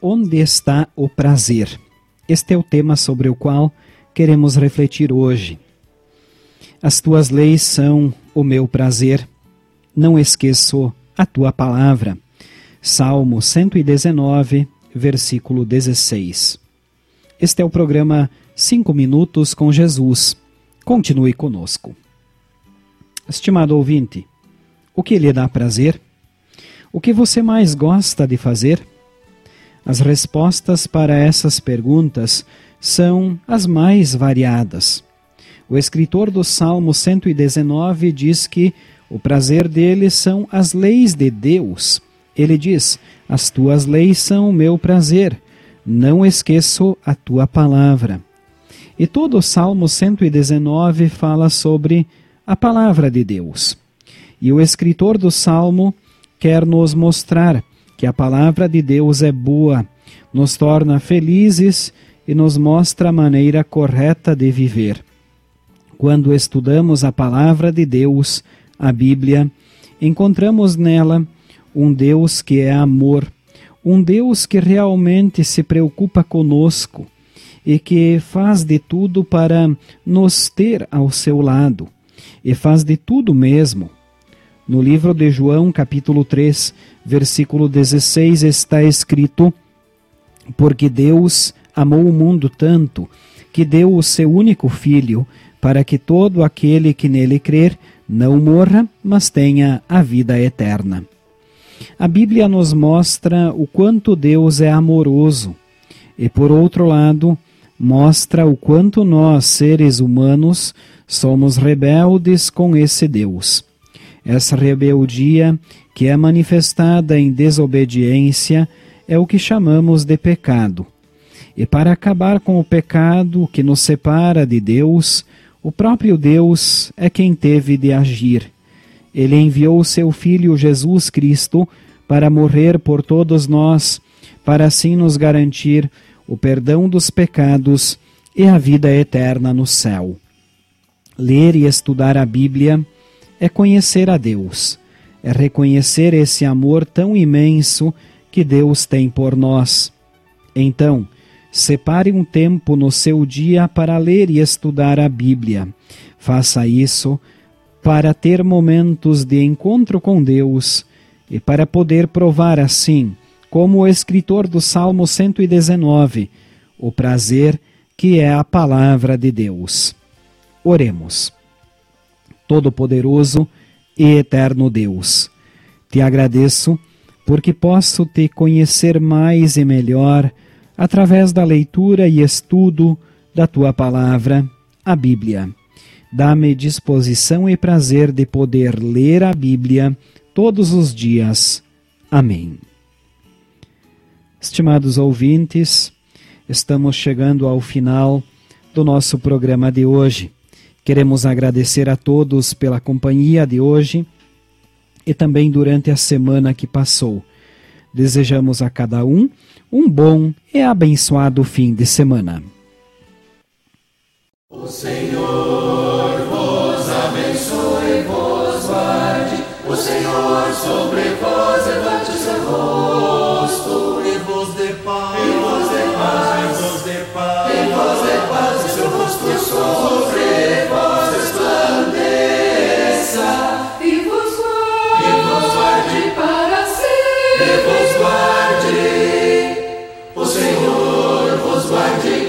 Onde está o prazer? Este é o tema sobre o qual queremos refletir hoje. As tuas leis são o meu prazer, não esqueço a tua palavra. Salmo 119, versículo 16. Este é o programa 5 Minutos com Jesus. Continue conosco. Estimado ouvinte, o que lhe dá prazer? O que você mais gosta de fazer? As respostas para essas perguntas são as mais variadas. O escritor do Salmo 119 diz que o prazer dele são as leis de Deus. Ele diz: As tuas leis são o meu prazer, não esqueço a tua palavra. E todo o Salmo 119 fala sobre a palavra de Deus. E o escritor do Salmo quer nos mostrar que a palavra de Deus é boa, nos torna felizes e nos mostra a maneira correta de viver. Quando estudamos a palavra de Deus, a Bíblia, encontramos nela um Deus que é amor, um Deus que realmente se preocupa conosco e que faz de tudo para nos ter ao seu lado, e faz de tudo mesmo no livro de João, capítulo 3, versículo 16, está escrito: Porque Deus amou o mundo tanto que deu o seu único filho, para que todo aquele que nele crer não morra, mas tenha a vida eterna. A Bíblia nos mostra o quanto Deus é amoroso e, por outro lado, mostra o quanto nós, seres humanos, somos rebeldes com esse Deus. Essa rebeldia, que é manifestada em desobediência, é o que chamamos de pecado. E para acabar com o pecado que nos separa de Deus, o próprio Deus é quem teve de agir. Ele enviou seu Filho Jesus Cristo para morrer por todos nós, para assim nos garantir o perdão dos pecados e a vida eterna no céu. Ler e estudar a Bíblia é conhecer a Deus, é reconhecer esse amor tão imenso que Deus tem por nós. Então, separe um tempo no seu dia para ler e estudar a Bíblia. Faça isso para ter momentos de encontro com Deus e para poder provar assim, como o escritor do Salmo 119, o prazer que é a palavra de Deus. Oremos. Todo-Poderoso e Eterno Deus. Te agradeço porque posso te conhecer mais e melhor através da leitura e estudo da tua palavra, a Bíblia. Dá-me disposição e prazer de poder ler a Bíblia todos os dias. Amém. Estimados ouvintes, estamos chegando ao final do nosso programa de hoje. Queremos agradecer a todos pela companhia de hoje e também durante a semana que passou. Desejamos a cada um um bom e abençoado fim de semana. O Senhor e vos guarde, o Senhor vos guarde.